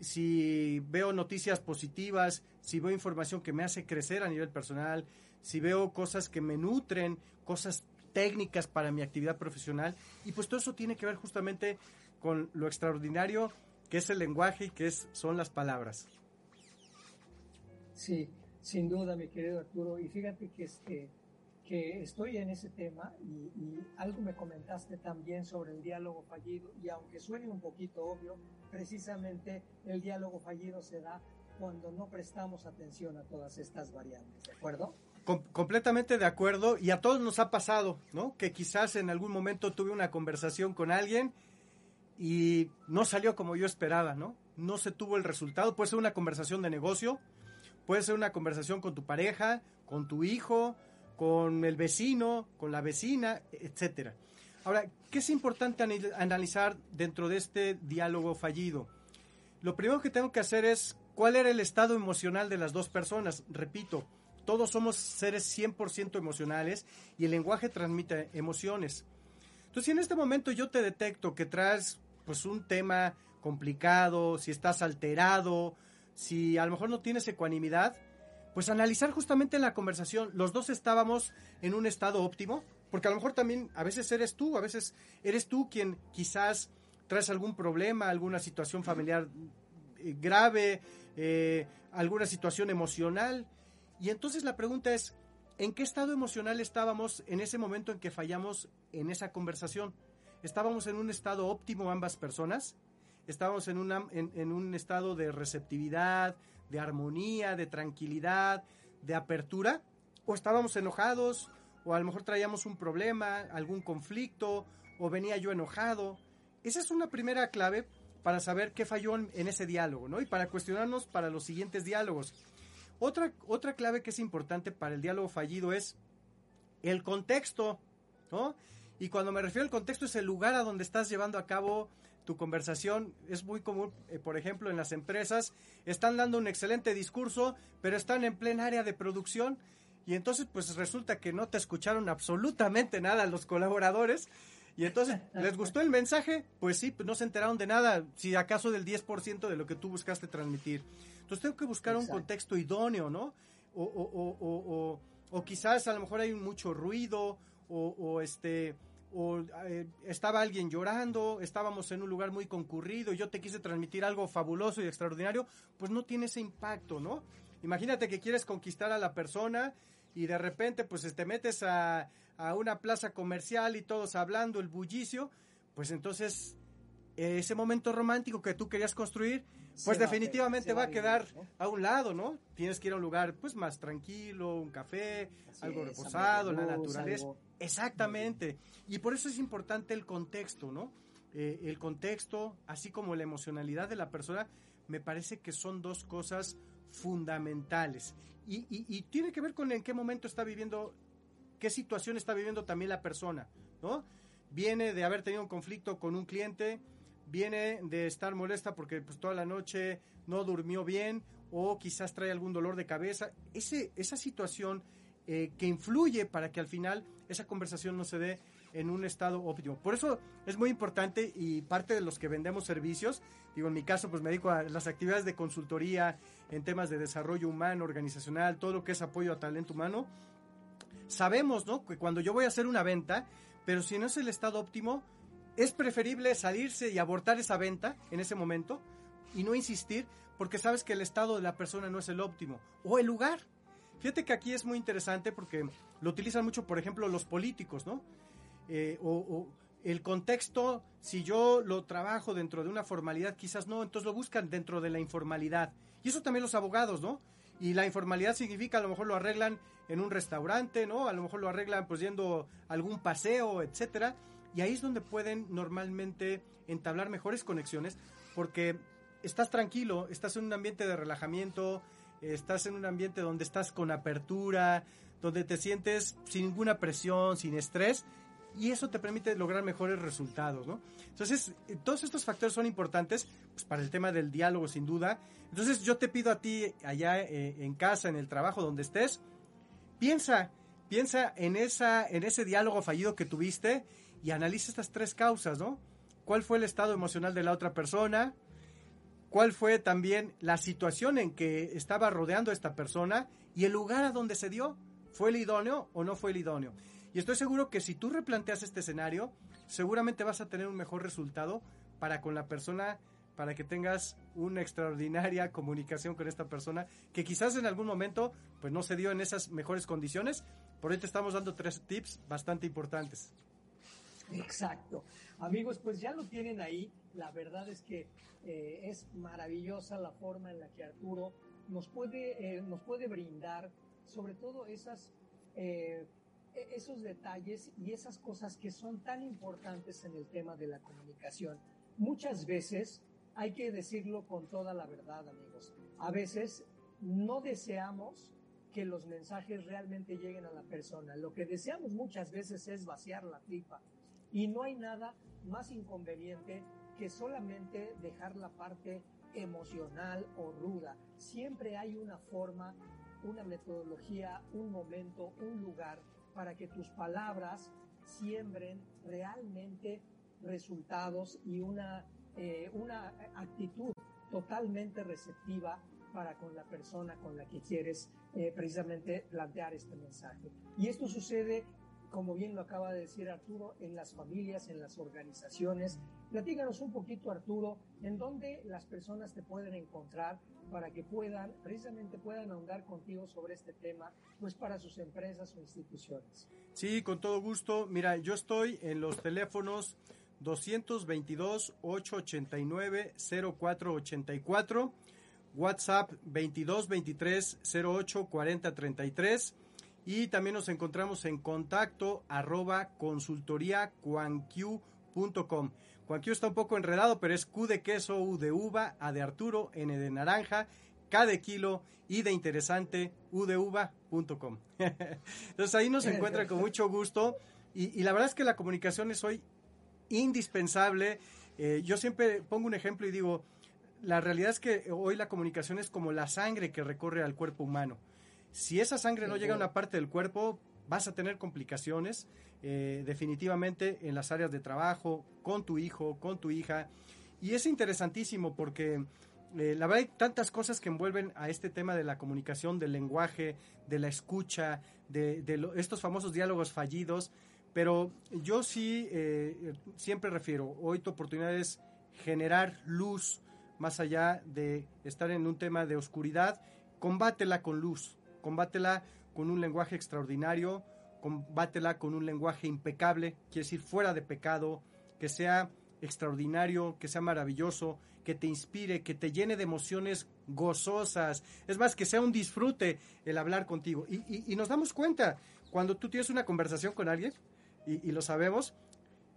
si veo noticias positivas, si veo información que me hace crecer a nivel personal, si veo cosas que me nutren, cosas técnicas para mi actividad profesional. Y pues todo eso tiene que ver justamente con lo extraordinario que es el lenguaje y que es, son las palabras. Sí, sin duda, mi querido Arturo. Y fíjate que, este, que estoy en ese tema y, y algo me comentaste también sobre el diálogo fallido. Y aunque suene un poquito obvio, precisamente el diálogo fallido se da cuando no prestamos atención a todas estas variables, ¿de acuerdo? Com completamente de acuerdo y a todos nos ha pasado, ¿no? Que quizás en algún momento tuve una conversación con alguien y no salió como yo esperaba, ¿no? No se tuvo el resultado. Puede ser una conversación de negocio, puede ser una conversación con tu pareja, con tu hijo, con el vecino, con la vecina, etcétera. Ahora, ¿qué es importante analizar dentro de este diálogo fallido? Lo primero que tengo que hacer es cuál era el estado emocional de las dos personas. Repito, todos somos seres 100% emocionales y el lenguaje transmite emociones. Entonces, si en este momento yo te detecto que traes pues un tema complicado, si estás alterado, si a lo mejor no tienes ecuanimidad, pues analizar justamente la conversación. Los dos estábamos en un estado óptimo, porque a lo mejor también a veces eres tú, a veces eres tú quien quizás traes algún problema, alguna situación familiar eh, grave, eh, alguna situación emocional. Y entonces la pregunta es, ¿en qué estado emocional estábamos en ese momento en que fallamos en esa conversación? ¿Estábamos en un estado óptimo ambas personas? ¿Estábamos en, un estado de receptividad, de armonía, de tranquilidad, de apertura? ¿O estábamos enojados? ¿O a lo mejor traíamos un problema, algún conflicto? ¿O venía yo enojado? Esa es una primera clave para saber qué falló en, ese diálogo, ¿no? Y para cuestionarnos para los siguientes diálogos. Otra, otra clave que es importante para el diálogo fallido es el contexto, ¿no? Y cuando me refiero al contexto es el lugar a donde estás llevando a cabo tu conversación. Es muy común, eh, por ejemplo, en las empresas, están dando un excelente discurso, pero están en plena área de producción y entonces pues resulta que no te escucharon absolutamente nada los colaboradores y entonces, ¿les gustó el mensaje? Pues sí, pues no se enteraron de nada, si acaso del 10% de lo que tú buscaste transmitir. Entonces tengo que buscar un contexto idóneo, ¿no? O, o, o, o, quizás a lo mejor hay mucho ruido, o, este, o eh, estaba alguien llorando, estábamos en un lugar muy concurrido, y yo te quise transmitir algo fabuloso y extraordinario, pues no tiene ese impacto, ¿no? Imagínate que quieres conquistar a la persona y de repente pues te metes a, a una plaza comercial y todos hablando, el bullicio, pues entonces ese momento romántico que tú querías construir, pues definitivamente va, a quedar a un lado, ¿no? Tienes que ir a un lugar pues más tranquilo, un café, algo reposado, la naturaleza. Exactamente. Y por eso es importante el contexto, ¿no? Eh, el contexto, así como la emocionalidad de la persona, me parece que son dos cosas fundamentales. Y, y tiene que ver con en qué momento está viviendo qué situación está viviendo también la persona, ¿no? Viene de haber tenido un conflicto con un cliente, viene de estar molesta porque pues, toda la noche no durmió bien o quizás trae algún dolor de cabeza. Ese, esa situación eh, que influye para que al final esa conversación no se dé en un estado óptimo. Por eso es muy importante y parte de los que vendemos servicios, digo en mi caso pues me dedico a las actividades de consultoría en temas de desarrollo humano, organizacional, todo lo que es apoyo a talento humano, sabemos, ¿no? Que cuando yo voy a hacer una venta, pero si no es el estado óptimo, es preferible salirse y abortar esa venta en ese momento y no insistir porque sabes que el estado de la persona no es el óptimo o el lugar. Fíjate que aquí es muy interesante porque lo utilizan mucho, por ejemplo, los políticos, ¿no? Eh, o, el contexto, si yo lo trabajo dentro de una formalidad, quizás no, entonces lo buscan dentro de la informalidad. Y eso también los abogados, ¿no? Y la informalidad significa, a lo mejor lo arreglan en un restaurante, ¿no? A lo mejor lo arreglan pues yendo algún paseo, etcétera. Y ahí es donde pueden normalmente entablar mejores conexiones porque estás tranquilo, estás en un ambiente de relajamiento, estás en un ambiente donde estás con apertura, donde te sientes sin ninguna presión, sin estrés y eso te permite lograr mejores resultados, ¿no? Entonces, todos estos factores son importantes pues, para el tema del diálogo, sin duda, entonces yo te pido a ti allá eh, en casa, en el trabajo, donde estés, piensa, piensa en, esa, en ese diálogo fallido que tuviste y analiza estas tres causas, ¿no? ¿Cuál fue el estado emocional de la otra persona? ¿Cuál fue también la situación en que estaba rodeando a esta persona? Y el lugar a donde se dio, ¿fue el idóneo o no fue el idóneo? Y estoy seguro que si tú replanteas este escenario, seguramente vas a tener un mejor resultado para con la persona para que tengas una extraordinaria [LAUGHS] comunicación con esta persona que quizás en algún momento pues no se dio en esas mejores condiciones. Por ahí te estamos dando tres tips bastante importantes. Exacto. Amigos, pues ya lo tienen ahí. La verdad es que eh, es maravillosa la forma en la que Arturo nos puede, eh, nos puede brindar sobre todo esas, eh, e-, esos detalles y esas cosas que son tan importantes en el tema de la comunicación. Muchas veces hay que decirlo con toda la verdad, amigos. A veces no deseamos que los mensajes realmente lleguen a la persona. Lo que deseamos muchas veces es vaciar la tripa y no hay nada más inconveniente que solamente dejar la parte emocional o ruda. Siempre hay una forma, una metodología, un momento, un lugar para que tus palabras siembren realmente resultados y una, eh, una actitud totalmente receptiva para con la persona con la que quieres eh, precisamente plantear este mensaje. Y esto sucede, como bien lo acaba de decir Arturo, en las familias, en las organizaciones. Platícanos un poquito, Arturo, en dónde las personas te pueden encontrar para que puedan, precisamente puedan ahondar contigo sobre este tema, pues para sus empresas o instituciones. Sí, con todo gusto. Mira, yo estoy en los teléfonos 222-889-0484, WhatsApp 2223-084033 y también nos encontramos en contacto arroba. Quanq está un poco enredado, pero es Q de queso, U de uva, A de Arturo, N de naranja, K de kilo, I de interesante, U de uva.com. [LAUGHS] Entonces ahí nos encuentra con mucho gusto y, y la verdad es que la comunicación es hoy indispensable. Eh, yo siempre pongo un ejemplo y digo, la realidad es que hoy la comunicación es como la sangre que recorre al cuerpo humano. Si esa sangre no llega a una parte del cuerpo, vas a tener complicaciones eh, definitivamente en las áreas de trabajo, con tu hijo, con tu hija. Y es interesantísimo porque eh, la verdad hay tantas cosas que envuelven a este tema de la comunicación, del lenguaje, de la escucha, de, estos famosos diálogos fallidos. Pero yo sí eh, siempre refiero, hoy tu oportunidad es generar luz más allá de estar en un tema de oscuridad, combátela con luz, combátela con un lenguaje extraordinario, combátela con un lenguaje impecable, quiere decir fuera de pecado, que sea extraordinario, que sea maravilloso, que te inspire, que te llene de emociones gozosas. Es más, que sea un disfrute el hablar contigo. Y, nos damos cuenta, cuando tú tienes una conversación con alguien, y, y, lo sabemos,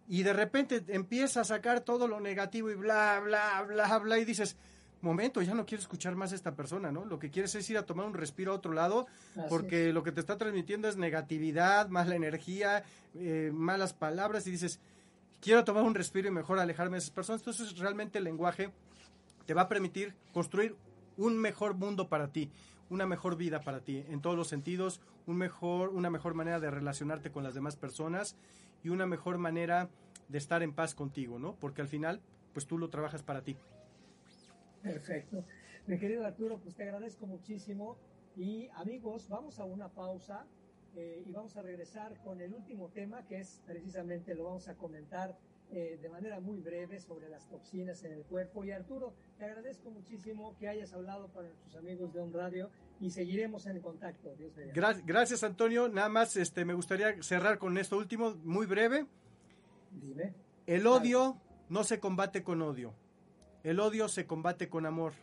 y de repente empieza a sacar todo lo negativo y bla, bla, bla, bla, y dices, momento, ya no quiero escuchar más a esta persona, ¿no? Lo que quieres es ir a tomar un respiro a otro lado, porque lo que te está transmitiendo es negatividad, mala energía, eh, malas palabras, y dices, quiero tomar un respiro y mejor alejarme de esas personas. Entonces, realmente el lenguaje te va a permitir construir un mejor mundo para ti, una mejor vida para ti, en todos los sentidos, un mejor, una mejor manera de relacionarte con las demás personas y una mejor manera de estar en paz contigo, ¿no? Porque al final, pues tú lo trabajas para ti. Perfecto. Mi querido Arturo, pues te agradezco muchísimo. Y amigos, vamos a una pausa eh, y vamos a regresar con el último tema, que es precisamente, lo vamos a comentar eh, de manera muy breve sobre las toxinas en el cuerpo. Y Arturo, te agradezco muchísimo que hayas hablado para nuestros amigos de On Radio y seguiremos en contacto. Dios gracias, gracias, Antonio. Nada más este, me gustaría cerrar con esto último, muy breve. Dime. El odio no se combate con odio el odio se combate con amor.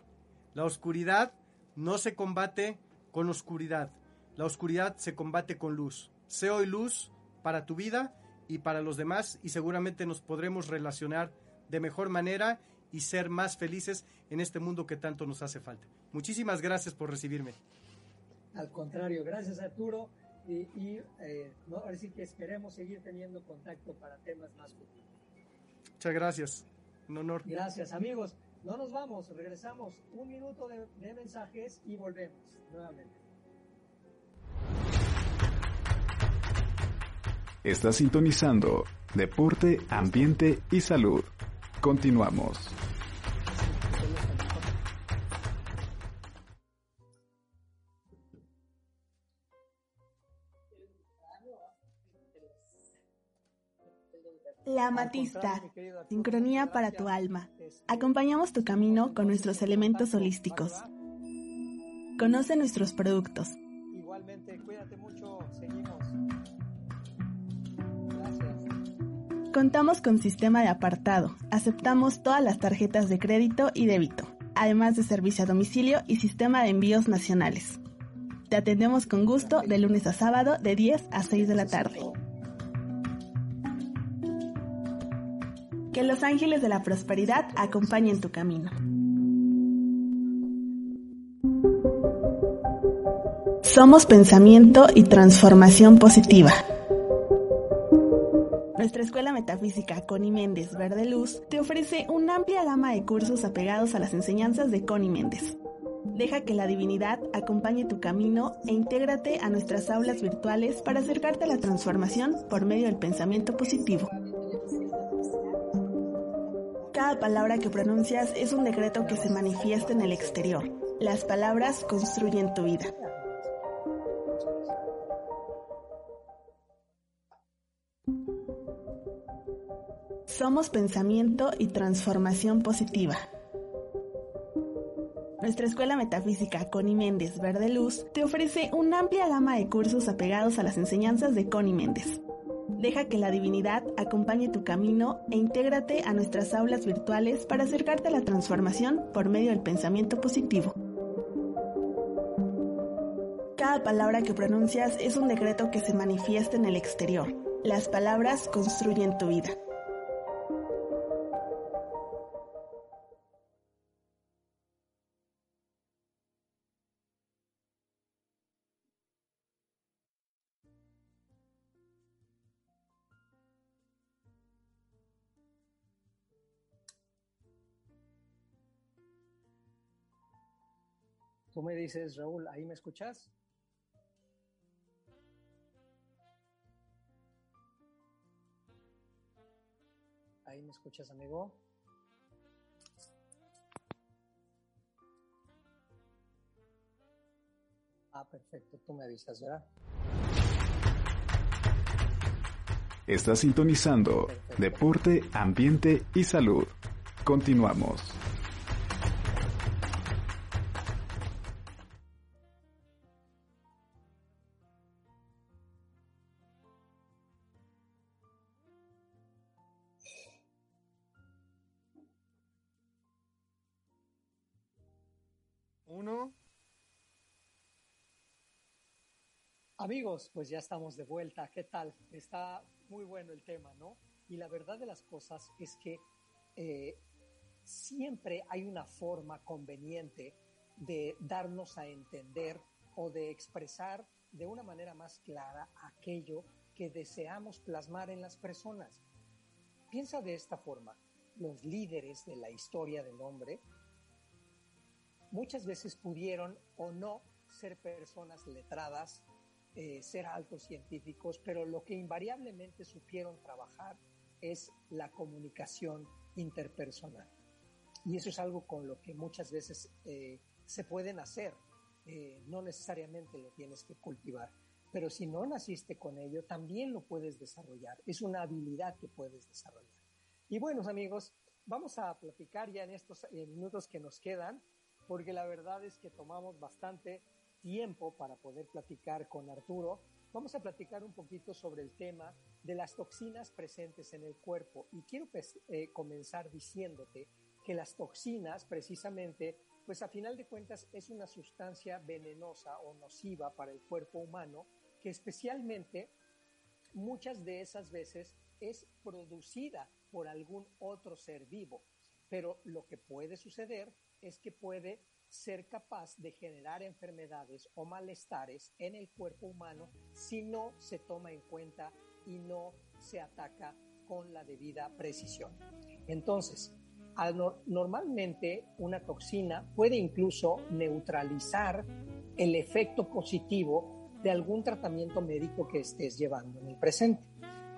La oscuridad no se combate con oscuridad. La oscuridad se combate con luz. Sé hoy luz para tu vida y para los demás y seguramente nos podremos relacionar de mejor manera y ser más felices en este mundo que tanto nos hace falta. Muchísimas gracias por recibirme. Al contrario, gracias Arturo y, y eh, ahora sí que esperemos seguir teniendo contacto para temas más futuros. Muchas gracias. Un honor. Gracias, amigos. No nos vamos, regresamos un minuto de, de mensajes y volvemos nuevamente. Está sintonizando Deporte, Ambiente y Salud. Continuamos. La Amatista, sincronía para tu alma. Acompañamos tu camino con nuestros elementos holísticos. Conoce nuestros productos. Igualmente, cuídate mucho, seguimos. Contamos con sistema de apartado. Aceptamos todas las tarjetas de crédito y débito, además de servicio a domicilio y sistema de envíos nacionales. Te atendemos con gusto de lunes a sábado de 10 a 6 de la tarde. Los ángeles de la prosperidad acompañen tu camino. Somos pensamiento y transformación positiva. Nuestra escuela metafísica Connie Méndez Verde Luz te ofrece una amplia gama de cursos apegados a las enseñanzas de Connie Méndez. Deja que la divinidad acompañe tu camino e intégrate a nuestras aulas virtuales para acercarte a la transformación por medio del pensamiento positivo. Cada palabra que pronuncias es un decreto que se manifiesta en el exterior. Las palabras construyen tu vida. Somos pensamiento y transformación positiva. Nuestra escuela metafísica Connie Méndez Verde Luz te ofrece una amplia gama de cursos apegados a las enseñanzas de Connie Méndez. Deja que la divinidad acompañe tu camino e intégrate a nuestras aulas virtuales para acercarte a la transformación por medio del pensamiento positivo. Cada palabra que pronuncias es un decreto que se manifiesta en el exterior. Las palabras construyen tu vida. Tú me dices, Raúl, ¿ahí me escuchas? ¿Ahí me escuchas, amigo? Ah, perfecto, tú me avisas, ¿verdad? Está sintonizando Deporte, Ambiente y Salud. Continuamos. Amigos, pues ya estamos de vuelta. ¿Qué tal? Está muy bueno el tema, ¿no? Y la verdad de las cosas es que eh, siempre hay una forma conveniente de darnos a entender o de expresar de una manera más clara aquello que deseamos plasmar en las personas. Piensa de esta forma, los líderes de la historia del hombre muchas veces pudieron o no ser personas letradas, eh, ser altos científicos, pero lo que invariablemente supieron trabajar es la comunicación interpersonal. Y eso es algo con lo que muchas veces eh, se pueden hacer, eh, no necesariamente lo tienes que cultivar, pero si no naciste con ello, también lo puedes desarrollar, es una habilidad que puedes desarrollar. Y bueno, amigos, vamos a platicar ya en estos minutos que nos quedan porque la verdad es que tomamos bastante tiempo para poder platicar con Arturo. Vamos a platicar un poquito sobre el tema de las toxinas presentes en el cuerpo y quiero pues, eh, comenzar diciéndote que las toxinas precisamente, pues a final de cuentas es una sustancia venenosa o nociva para el cuerpo humano que especialmente muchas de esas veces es producida por algún otro ser vivo. Pero lo que puede suceder es que puede ser capaz de generar enfermedades o malestares en el cuerpo humano si no se toma en cuenta y no se ataca con la debida precisión. Entonces, normalmente una toxina puede incluso neutralizar el efecto positivo de algún tratamiento médico que estés llevando en el presente.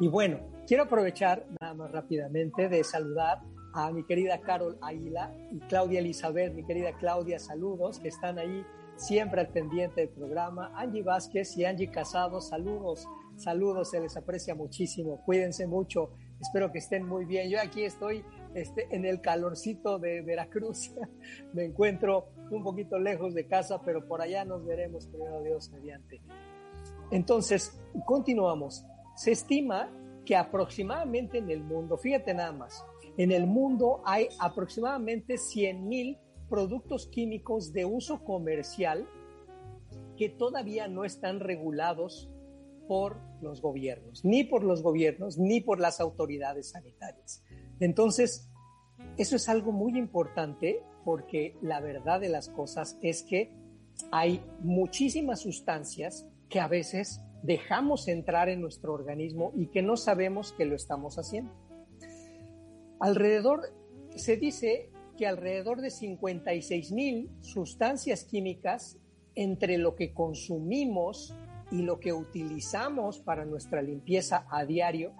Y bueno, quiero aprovechar nada más rápidamente de saludar a mi querida Carol Aguila y Claudia Elizabeth, mi querida Claudia, saludos, que están ahí siempre al pendiente del programa. Angie Vázquez y Angie Casado, saludos, saludos, se les aprecia muchísimo, cuídense mucho, espero que estén muy bien. Yo aquí estoy este, en el calorcito de Veracruz, [LAUGHS] me encuentro un poquito lejos de casa, pero por allá nos veremos, primero Dios, mediante. Entonces, continuamos. Se estima que aproximadamente en el mundo, fíjate nada más, en el mundo hay aproximadamente 100.000 productos químicos de uso comercial que todavía no están regulados por los gobiernos, ni por los gobiernos, ni por las autoridades sanitarias. Entonces, eso es algo muy importante porque la verdad de las cosas es que hay muchísimas sustancias que a veces dejamos entrar en nuestro organismo y que no sabemos que lo estamos haciendo. Alrededor, se dice que alrededor de 56 mil sustancias químicas entre lo que consumimos y lo que utilizamos para nuestra limpieza a diario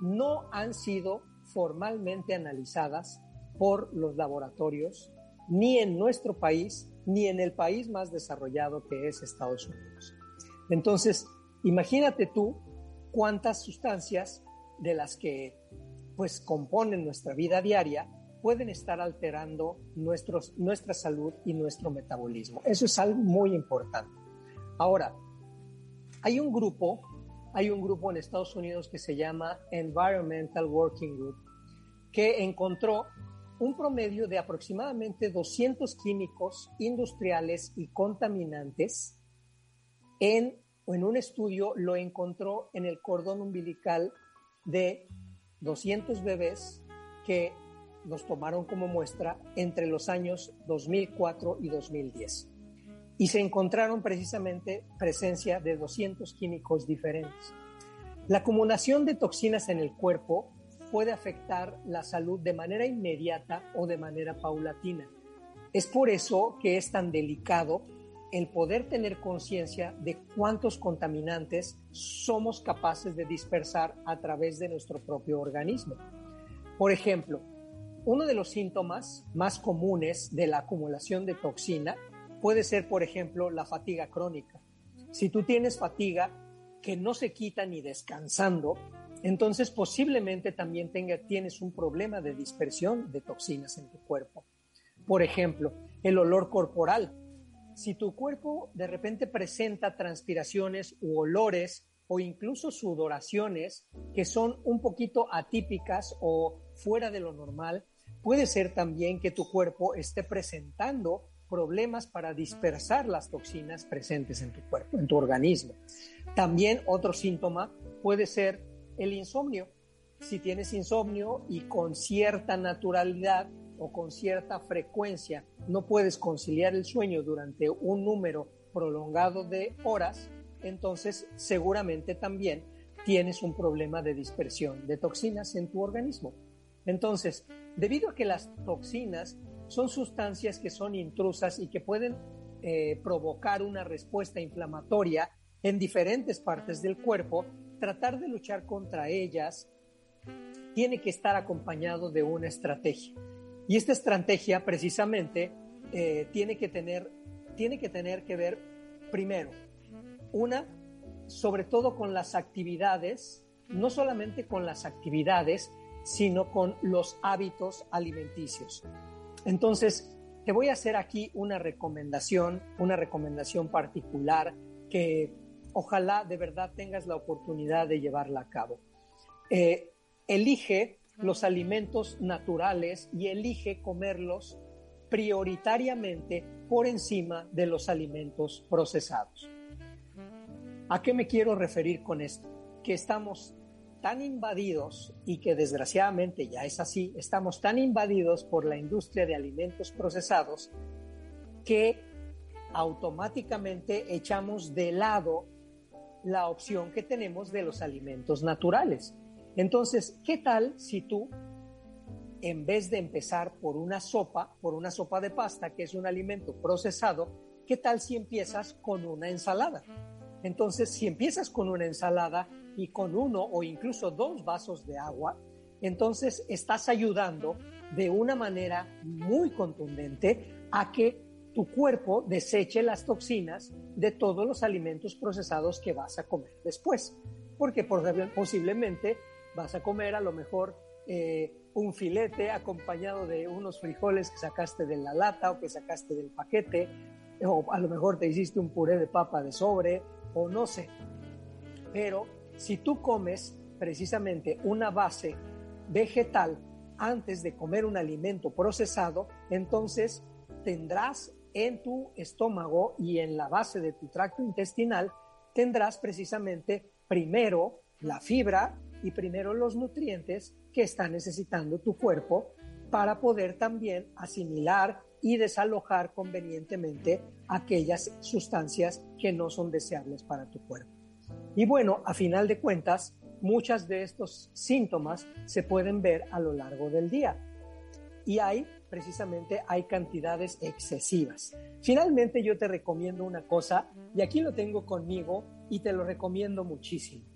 no han sido formalmente analizadas por los laboratorios ni en nuestro país ni en el país más desarrollado que es Estados Unidos. Entonces, imagínate tú cuántas sustancias de las que pues componen nuestra vida diaria pueden estar alterando nuestros, nuestra salud y nuestro metabolismo. Eso es algo muy importante. Ahora, hay un grupo, hay un grupo en Estados Unidos que se llama Environmental Working Group, que encontró un promedio de aproximadamente 200 químicos industriales y contaminantes en, en un estudio lo encontró en el cordón umbilical de 200 bebés que los tomaron como muestra entre los años 2004 y 2010. Y se encontraron precisamente presencia de 200 químicos diferentes. La acumulación de toxinas en el cuerpo puede afectar la salud de manera inmediata o de manera paulatina. Es por eso que es tan delicado el poder tener conciencia de cuántos contaminantes somos capaces de dispersar a través de nuestro propio organismo. Por ejemplo, uno de los síntomas más comunes de la acumulación de toxina puede ser, por ejemplo, la fatiga crónica. Si tú tienes fatiga que no se quita ni descansando, entonces posiblemente también tenga, tienes un problema de dispersión de toxinas en tu cuerpo. Por ejemplo, el olor corporal. Si tu cuerpo de repente presenta transpiraciones u olores o incluso sudoraciones que son un poquito atípicas o fuera de lo normal, Puede ser también que tu cuerpo esté presentando problemas para dispersar las toxinas presentes en tu cuerpo, en tu organismo. También otro síntoma puede ser el insomnio. Si tienes insomnio y con cierta naturalidad o con cierta frecuencia no puedes conciliar el sueño durante un número prolongado de horas, entonces seguramente también tienes un problema de dispersión de toxinas en tu organismo. Entonces, debido a que las toxinas son sustancias que son intrusas y que pueden eh, provocar una respuesta inflamatoria en diferentes partes del cuerpo, tratar de luchar contra ellas tiene que estar acompañado de una estrategia. Y esta estrategia precisamente eh, tiene, que tener, tiene que tener que ver, primero, una, sobre todo con las actividades, no solamente con las actividades, sino con los hábitos alimenticios. Entonces, te voy a hacer aquí una recomendación, una recomendación particular que ojalá de verdad tengas la oportunidad de llevarla a cabo. Eh, elige los alimentos naturales y elige comerlos prioritariamente por encima de los alimentos procesados. ¿A qué me quiero referir con esto? Que estamos tan invadidos y que desgraciadamente ya es así, estamos tan invadidos por la industria de alimentos procesados que automáticamente echamos de lado la opción que tenemos de los alimentos naturales. Entonces, ¿qué tal si tú, en vez de empezar por una sopa, por una sopa de pasta, que es un alimento procesado, qué tal si empiezas con una ensalada? Entonces, si empiezas con una ensalada, y con uno o incluso dos vasos de agua, entonces estás ayudando de una manera muy contundente a que tu cuerpo deseche las toxinas de todos los alimentos procesados que vas a comer después. Porque posiblemente vas a comer a lo mejor eh, un filete acompañado de unos frijoles que sacaste de la lata o que sacaste del paquete, o a lo mejor te hiciste un puré de papa de sobre, o no sé. Pero si tú comes precisamente una base vegetal antes de comer un alimento procesado, entonces tendrás en tu estómago y en la base de tu tracto intestinal, tendrás precisamente primero la fibra y primero los nutrientes que está necesitando tu cuerpo para poder también asimilar y desalojar convenientemente aquellas sustancias que no son deseables para tu cuerpo. Y bueno, a final de cuentas, muchas de estos síntomas se pueden ver a lo largo del día. Y hay, precisamente, hay cantidades excesivas. Finalmente yo te recomiendo una cosa, y aquí lo tengo conmigo y te lo recomiendo muchísimo.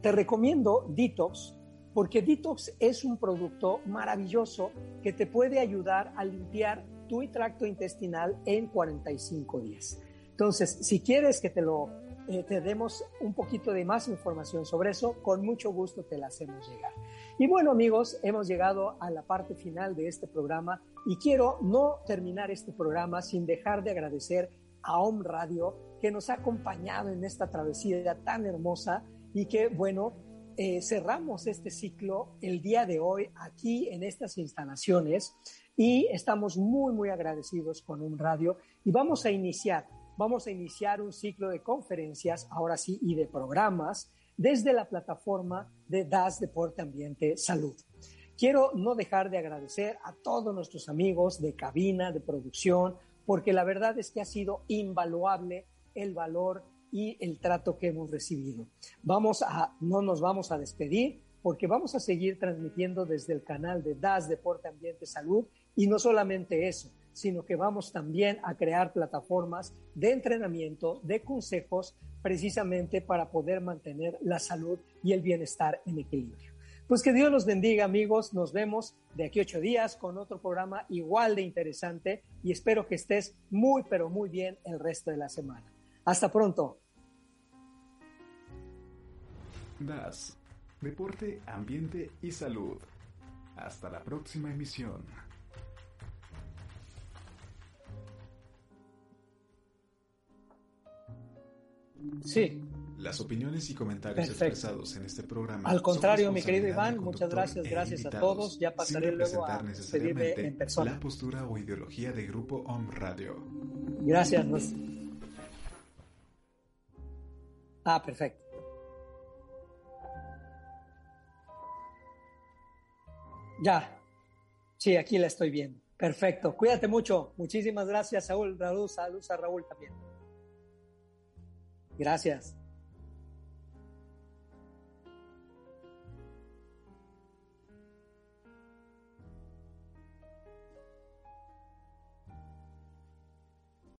Te recomiendo Detox, porque Detox es un producto maravilloso que te puede ayudar a limpiar tu tracto intestinal en 45 días. Entonces, si quieres que te lo eh, te demos un poquito de más información sobre eso, con mucho gusto te la hacemos llegar. Y bueno amigos, hemos llegado a la parte final de este programa y quiero no terminar este programa sin dejar de agradecer a Om Radio que nos ha acompañado en esta travesía tan hermosa y que bueno, eh, cerramos este ciclo el día de hoy aquí en estas instalaciones y estamos muy muy agradecidos con Om Radio y vamos a iniciar vamos a iniciar un ciclo de conferencias, ahora sí, y de programas desde la plataforma de DAS Deporte Ambiente Salud. Quiero no dejar de agradecer a todos nuestros amigos de cabina, de producción, porque la verdad es que ha sido invaluable el valor y el trato que hemos recibido. Vamos a, no nos vamos a despedir porque vamos a seguir transmitiendo desde el canal de DAS Deporte Ambiente Salud y no solamente eso, sino que vamos también a crear plataformas de entrenamiento, de consejos, precisamente para poder mantener la salud y el bienestar en equilibrio. Pues que Dios los bendiga amigos, nos vemos de aquí ocho días con otro programa igual de interesante y espero que estés muy pero muy bien el resto de la semana. Hasta pronto. DAS, Deporte, Ambiente y Salud. Hasta la próxima emisión. Sí. Las opiniones y comentarios expresados en este programa. Al contrario, mi querido Iván, muchas gracias, gracias a todos. Ya pasaré luego a pedirme en persona. La postura o ideología de Grupo Om Radio. Gracias. Ah, perfecto. Ya. Sí, aquí la estoy viendo. Perfecto. Cuídate mucho. Muchísimas gracias, Saúl. Saludos, saludos a Raúl también. Gracias.